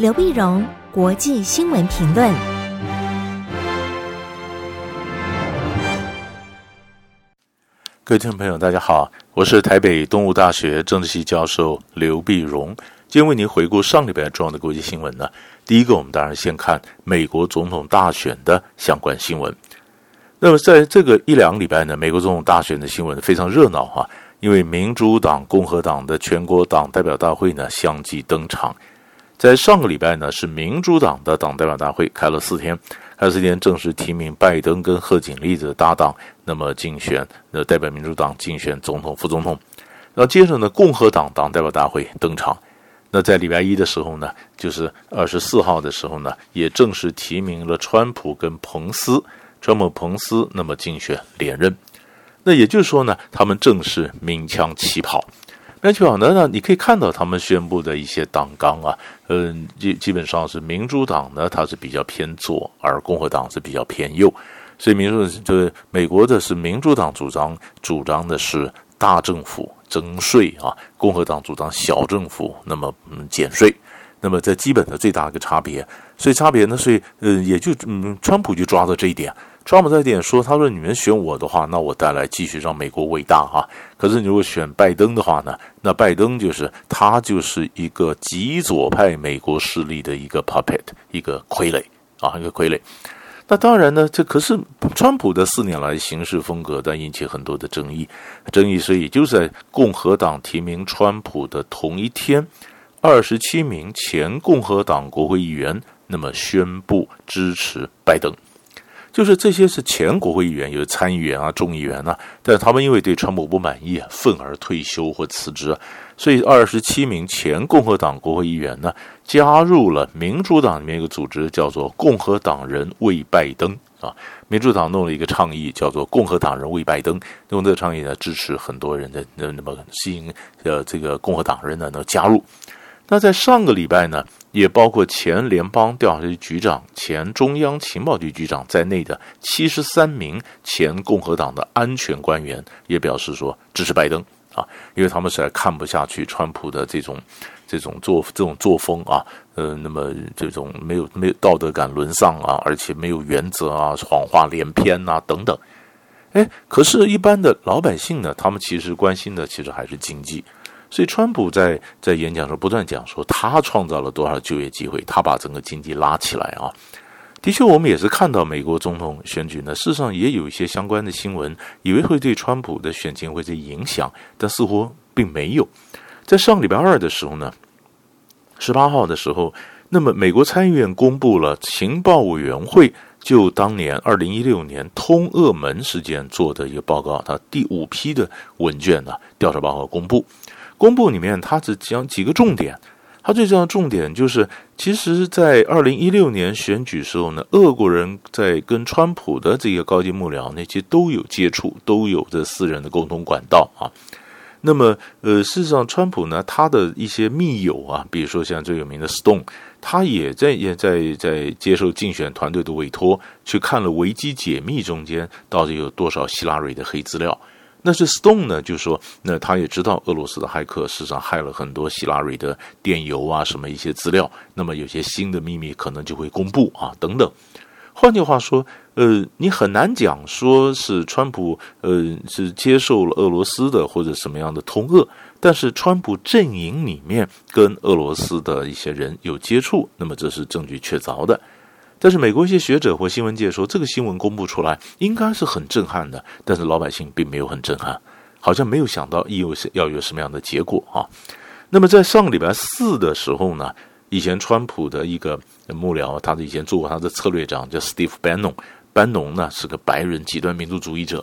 刘碧荣，国际新闻评论。各位听众朋友，大家好，我是台北东吴大学政治系教授刘碧荣，今天为您回顾上礼拜重要的国际新闻呢。第一个，我们当然先看美国总统大选的相关新闻。那么，在这个一两个礼拜呢，美国总统大选的新闻非常热闹哈，因为民主党、共和党的全国党代表大会呢相继登场。在上个礼拜呢，是民主党的党代表大会开了四天，开四天正式提名拜登跟贺锦丽的搭档，那么竞选，呃，代表民主党竞选总统、副总统。然后接着呢，共和党党代表大会登场。那在礼拜一的时候呢，就是二十四号的时候呢，也正式提名了川普跟彭斯，川普、彭斯那么竞选连任。那也就是说呢，他们正式鸣枪起跑。那起跑呢，呢，你可以看到他们宣布的一些党纲啊，嗯，基基本上是民主党呢，它是比较偏左，而共和党是比较偏右。所以民主就是美国的是民主党主张主张的是大政府征税啊，共和党主张小政府那么嗯减税。那么这基本的最大的一个差别，所以差别呢，所以呃也就嗯，川普就抓到这一点。川普在点说：“他说你们选我的话，那我带来继续让美国伟大哈。可是你如果选拜登的话呢，那拜登就是他就是一个极左派美国势力的一个 puppet，一个傀儡啊，一个傀儡。那当然呢，这可是川普的四年来行事风格，但引起很多的争议。争议所以就在共和党提名川普的同一天，二十七名前共和党国会议员那么宣布支持拜登。”就是这些是前国会议员，有参议员啊、众议员啊，但他们因为对川普不满意啊，愤而退休或辞职，所以二十七名前共和党国会议员呢，加入了民主党里面一个组织，叫做“共和党人为拜登”啊。民主党弄了一个倡议，叫做“共和党人为拜登”，用这个倡议呢，支持很多人的那那么吸引呃这个共和党人呢能加入。那在上个礼拜呢，也包括前联邦调查局局长、前中央情报局局长在内的七十三名前共和党的安全官员也表示说支持拜登啊，因为他们实在看不下去川普的这种这种作这种作风啊，呃，那么这种没有没有道德感沦丧啊，而且没有原则啊，谎话连篇呐等等。哎，可是，一般的老百姓呢，他们其实关心的其实还是经济。所以，川普在在演讲时候不断讲说，他创造了多少就业机会，他把整个经济拉起来啊。的确，我们也是看到美国总统选举呢，事实上也有一些相关的新闻，以为会对川普的选情会有影响，但似乎并没有。在上礼拜二的时候呢，十八号的时候，那么美国参议院公布了情报委员会就当年二零一六年通俄门事件做的一个报告，它第五批的问卷呢调查报告公布。公布里面，他只讲几个重点。他最重要的重点就是，其实，在二零一六年选举时候呢，俄国人在跟川普的这个高级幕僚那些都有接触，都有这私人的沟通管道啊。那么，呃，事实上，川普呢，他的一些密友啊，比如说像最有名的 Stone，他也在也在在接受竞选团队的委托，去看了维基解密中间到底有多少希拉蕊的黑资料。那是 Stone 呢，就说，那他也知道俄罗斯的骇客事实上害了很多希拉蕊的电邮啊，什么一些资料，那么有些新的秘密可能就会公布啊，等等。换句话说，呃，你很难讲说是川普，呃，是接受了俄罗斯的或者什么样的通俄，但是川普阵营里面跟俄罗斯的一些人有接触，那么这是证据确凿的。但是美国一些学者或新闻界说，这个新闻公布出来应该是很震撼的，但是老百姓并没有很震撼，好像没有想到有要有什么样的结果啊。那么在上个礼拜四的时候呢，以前川普的一个幕僚，他以前做过他的策略长，叫 Steve Bannon，班农呢是个白人极端民族主义者，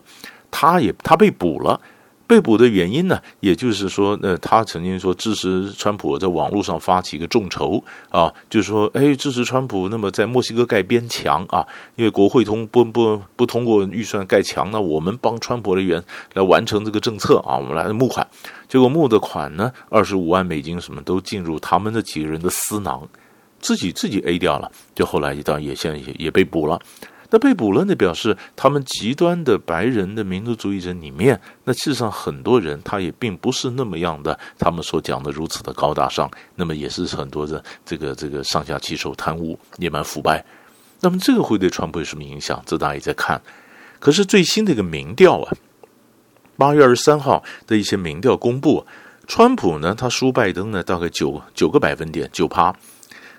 他也他被捕了。被捕的原因呢，也就是说，呃，他曾经说支持川普在网络上发起一个众筹啊，就是说，哎，支持川普，那么在墨西哥盖边墙啊，因为国会通不不不通过预算盖墙，那我们帮川普的人来完成这个政策啊，我们来募款。结果募的款呢，二十五万美金什么都进入他们的几个人的私囊，自己自己 A 掉了，就后来当然也现在也被捕了。那被捕了呢，表示他们极端的白人的民族主义者里面，那事实上很多人他也并不是那么样的，他们所讲的如此的高大上，那么也是很多的这个这个上下其手、贪污、野蛮腐败。那么这个会对川普有什么影响？这大家也在看。可是最新的一个民调啊，八月二十三号的一些民调公布，川普呢他输拜登呢大概九九个百分点，九趴。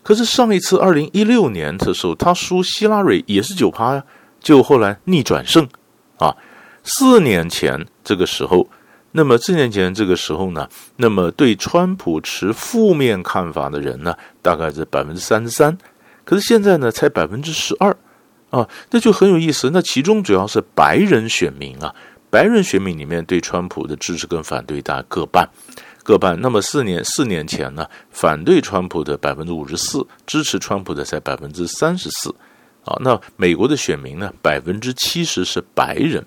可是上一次二零一六年的时候，他输希拉蕊也是九趴呀，就后来逆转胜，啊，四年前这个时候，那么四年前这个时候呢，那么对川普持负面看法的人呢，大概是百分之三十三，可是现在呢才百分之十二，啊，那就很有意思。那其中主要是白人选民啊，白人选民里面对川普的支持跟反对大概各半。各半。那么四年四年前呢，反对川普的百分之五十四，支持川普的才百分之三十四，啊，那美国的选民呢，百分之七十是白人，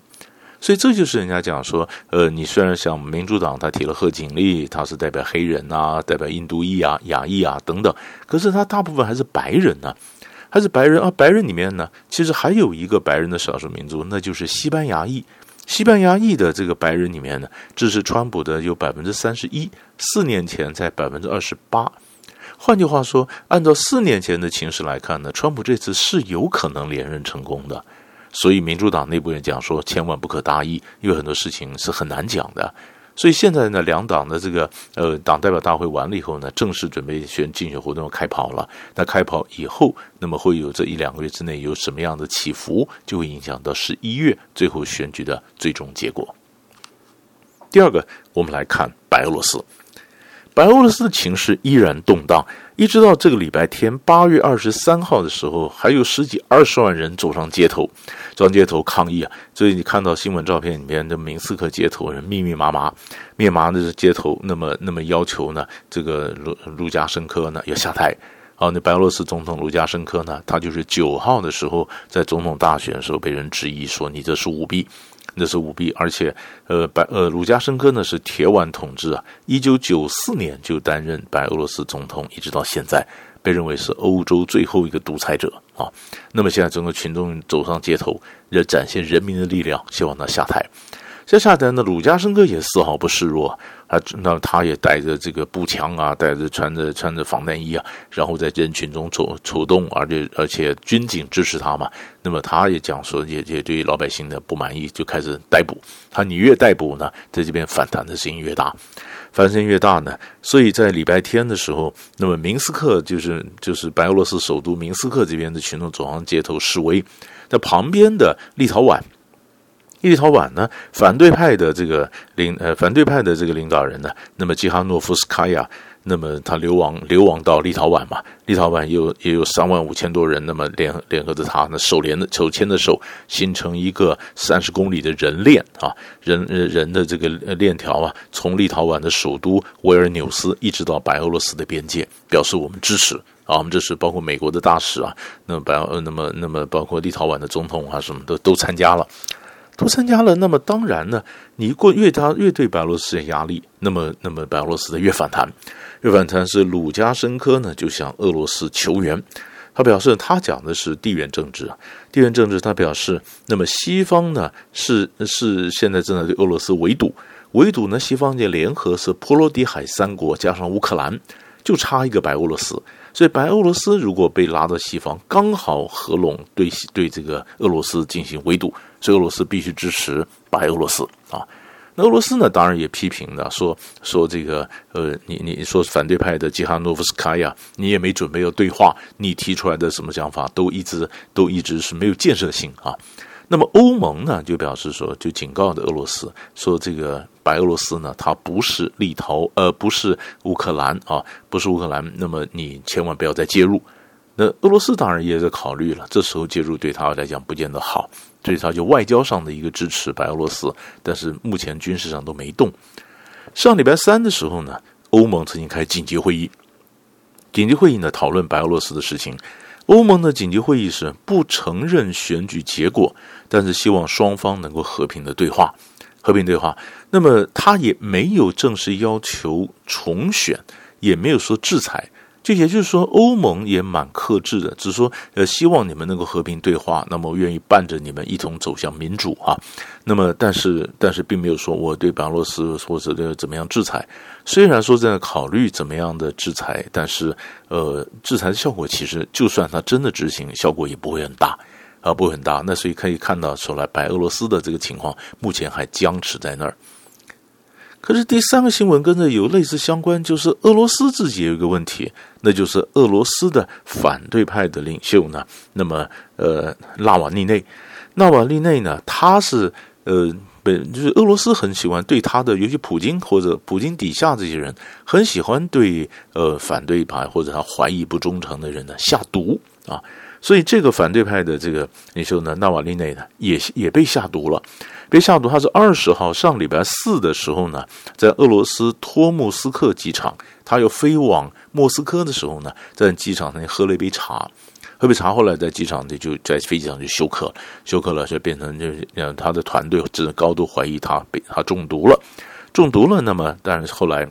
所以这就是人家讲说，呃，你虽然像民主党他提了贺锦丽，他是代表黑人啊，代表印度裔啊、亚裔啊等等，可是他大部分还是白人呢、还是白人啊，白人里面呢，其实还有一个白人的少数民族，那就是西班牙裔。西班牙裔的这个白人里面呢，支持川普的有百分之三十一，四年前在百分之二十八。换句话说，按照四年前的情势来看呢，川普这次是有可能连任成功的。所以民主党内部人讲说，千万不可大意，因为很多事情是很难讲的。所以现在呢，两党的这个呃党代表大会完了以后呢，正式准备选竞选活动开跑了。那开跑以后，那么会有这一两个月之内有什么样的起伏，就会影响到十一月最后选举的最终结果。第二个，我们来看白俄罗斯。白俄罗斯的情势依然动荡，一直到这个礼拜天八月二十三号的时候，还有十几二十万人走上街头，走上街头抗议啊！所以你看到新闻照片里面的明斯克街头人密密麻麻，密麻的街头，那么那么要求呢，这个卢卢加申科呢要下台。好，那白俄罗斯总统卢加申科呢，他就是九号的时候在总统大选的时候被人质疑说你这是舞弊。那是舞弊，而且，呃，白呃卢加申科呢是铁腕统治啊，一九九四年就担任白俄罗斯总统，一直到现在，被认为是欧洲最后一个独裁者啊。那么现在整个群众走上街头，要展现人民的力量，希望他下台。接下来呢，卢加申科也丝毫不示弱。他那他也带着这个步枪啊，带着穿着穿着防弹衣啊，然后在人群中走走动，而且而且军警支持他嘛。那么他也讲说，也也对老百姓的不满意，就开始逮捕他。你越逮捕呢，在这边反弹的声音越大，反弹越大呢。所以在礼拜天的时候，那么明斯克就是就是白俄罗斯首都明斯克这边的群众走上街头示威，那旁边的立陶宛。立陶宛呢，反对派的这个领呃，反对派的这个领导人呢，那么基哈诺夫斯卡娅，那么他流亡流亡到立陶宛嘛，立陶宛也有也有三万五千多人，那么联联合着他那，手连的手牵着手，形成一个三十公里的人链啊，人人的这个链条啊，从立陶宛的首都维尔纽斯一直到白俄罗斯的边界，表示我们支持啊，我们支持，包括美国的大使啊，那么白呃，那么那么包括立陶宛的总统啊，什么的都参加了。都参加了，那么当然呢，你过越他越对白俄罗斯的压力，那么那么白俄罗斯的越反弹，越反弹是卢加申科呢就向俄罗斯求援，他表示他讲的是地缘政治啊，地缘政治他表示，那么西方呢是是现在正在对俄罗斯围堵，围堵呢西方就联合是波罗的海三国加上乌克兰，就差一个白俄罗斯。所以白俄罗斯如果被拉到西方，刚好合拢对对这个俄罗斯进行围堵，所以俄罗斯必须支持白俄罗斯啊。那俄罗斯呢，当然也批评的说说这个呃，你你说反对派的基哈诺夫斯卡亚，你也没准备要对话，你提出来的什么想法都一直都一直是没有建设性啊。那么欧盟呢，就表示说，就警告的俄罗斯说，这个白俄罗斯呢，它不是立陶，呃，不是乌克兰啊，不是乌克兰。那么你千万不要再介入。那俄罗斯当然也在考虑了，这时候介入对他来讲不见得好，所以他就外交上的一个支持白俄罗斯，但是目前军事上都没动。上礼拜三的时候呢，欧盟曾经开紧急会议，紧急会议呢讨论白俄罗斯的事情。欧盟的紧急会议是不承认选举结果，但是希望双方能够和平的对话，和平对话。那么他也没有正式要求重选，也没有说制裁，就也就是说，欧盟也蛮克制的，只是说呃，希望你们能够和平对话，那么愿意伴着你们一同走向民主啊。那么，但是但是并没有说我对白俄罗斯或者怎么样制裁。虽然说在考虑怎么样的制裁，但是呃，制裁的效果其实就算它真的执行，效果也不会很大啊，不会很大。那所以可以看到，说来白俄罗斯的这个情况目前还僵持在那儿。可是第三个新闻跟这有类似相关，就是俄罗斯自己有一个问题，那就是俄罗斯的反对派的领袖呢，那么呃，纳瓦利内，纳瓦利内呢，他是呃，本就是俄罗斯很喜欢对他的，尤其普京或者普京底下这些人，很喜欢对呃反对派或者他怀疑不忠诚的人呢下毒啊，所以这个反对派的这个领袖呢，纳瓦利内呢，也也被下毒了。被下毒，他是二十号上礼拜四的时候呢，在俄罗斯托木斯克机场，他要飞往莫斯科的时候呢，在机场那喝了一杯茶，喝杯茶，后来在机场就就在飞机上就休克，休克了就变成就是他的团队真的高度怀疑他被他中毒了，中毒了。那么，但是后来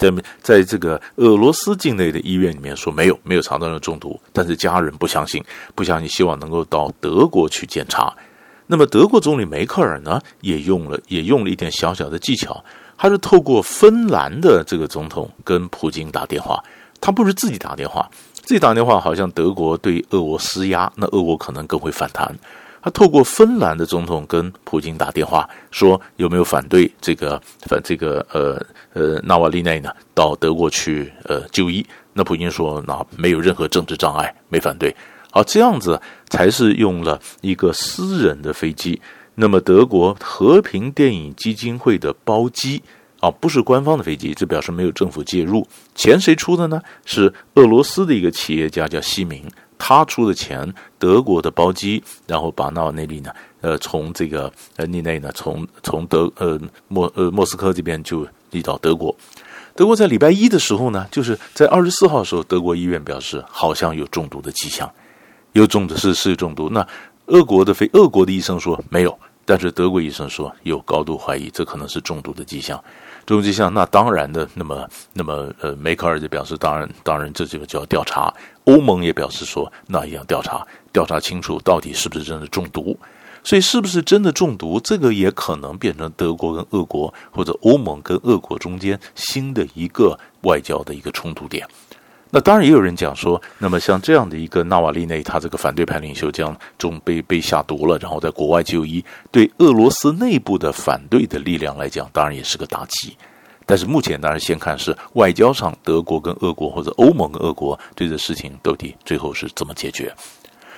在在这个俄罗斯境内的医院里面说没有没有查到了中毒，但是家人不相信，不相信，希望能够到德国去检查。那么德国总理梅克尔呢，也用了也用了一点小小的技巧，他是透过芬兰的这个总统跟普京打电话，他不是自己打电话，自己打电话好像德国对俄国施压，那俄国可能更会反弹。他透过芬兰的总统跟普京打电话，说有没有反对这个反这个呃呃纳瓦利内呢到德国去呃就医？那普京说那没有任何政治障碍，没反对。好，这样子才是用了一个私人的飞机。那么，德国和平电影基金会的包机啊，不是官方的飞机，这表示没有政府介入。钱谁出的呢？是俄罗斯的一个企业家叫西明，他出的钱，德国的包机，然后把纳瓦内利呢，呃，从这个呃内内呢，从从德呃莫呃莫斯科这边就移到德国。德国在礼拜一的时候呢，就是在二十四号的时候，德国医院表示好像有中毒的迹象。有中的是是中毒，那俄国的非俄国的医生说没有，但是德国医生说有高度怀疑，这可能是中毒的迹象。中毒迹象，那当然的，那么那么呃，梅克尔就表示，当然当然，这就就要调查。欧盟也表示说，那也要调查，调查清楚到底是不是真的中毒。所以，是不是真的中毒，这个也可能变成德国跟俄国或者欧盟跟俄国中间新的一个外交的一个冲突点。那当然也有人讲说，那么像这样的一个纳瓦利内，他这个反对派领袖这样中被被下毒了，然后在国外就医，对俄罗斯内部的反对的力量来讲，当然也是个打击。但是目前当然先看是外交上，德国跟俄国或者欧盟跟俄国对这事情到底最后是怎么解决。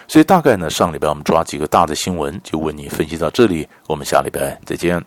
所以大概呢，上礼拜我们抓几个大的新闻，就为你分析到这里，我们下礼拜再见。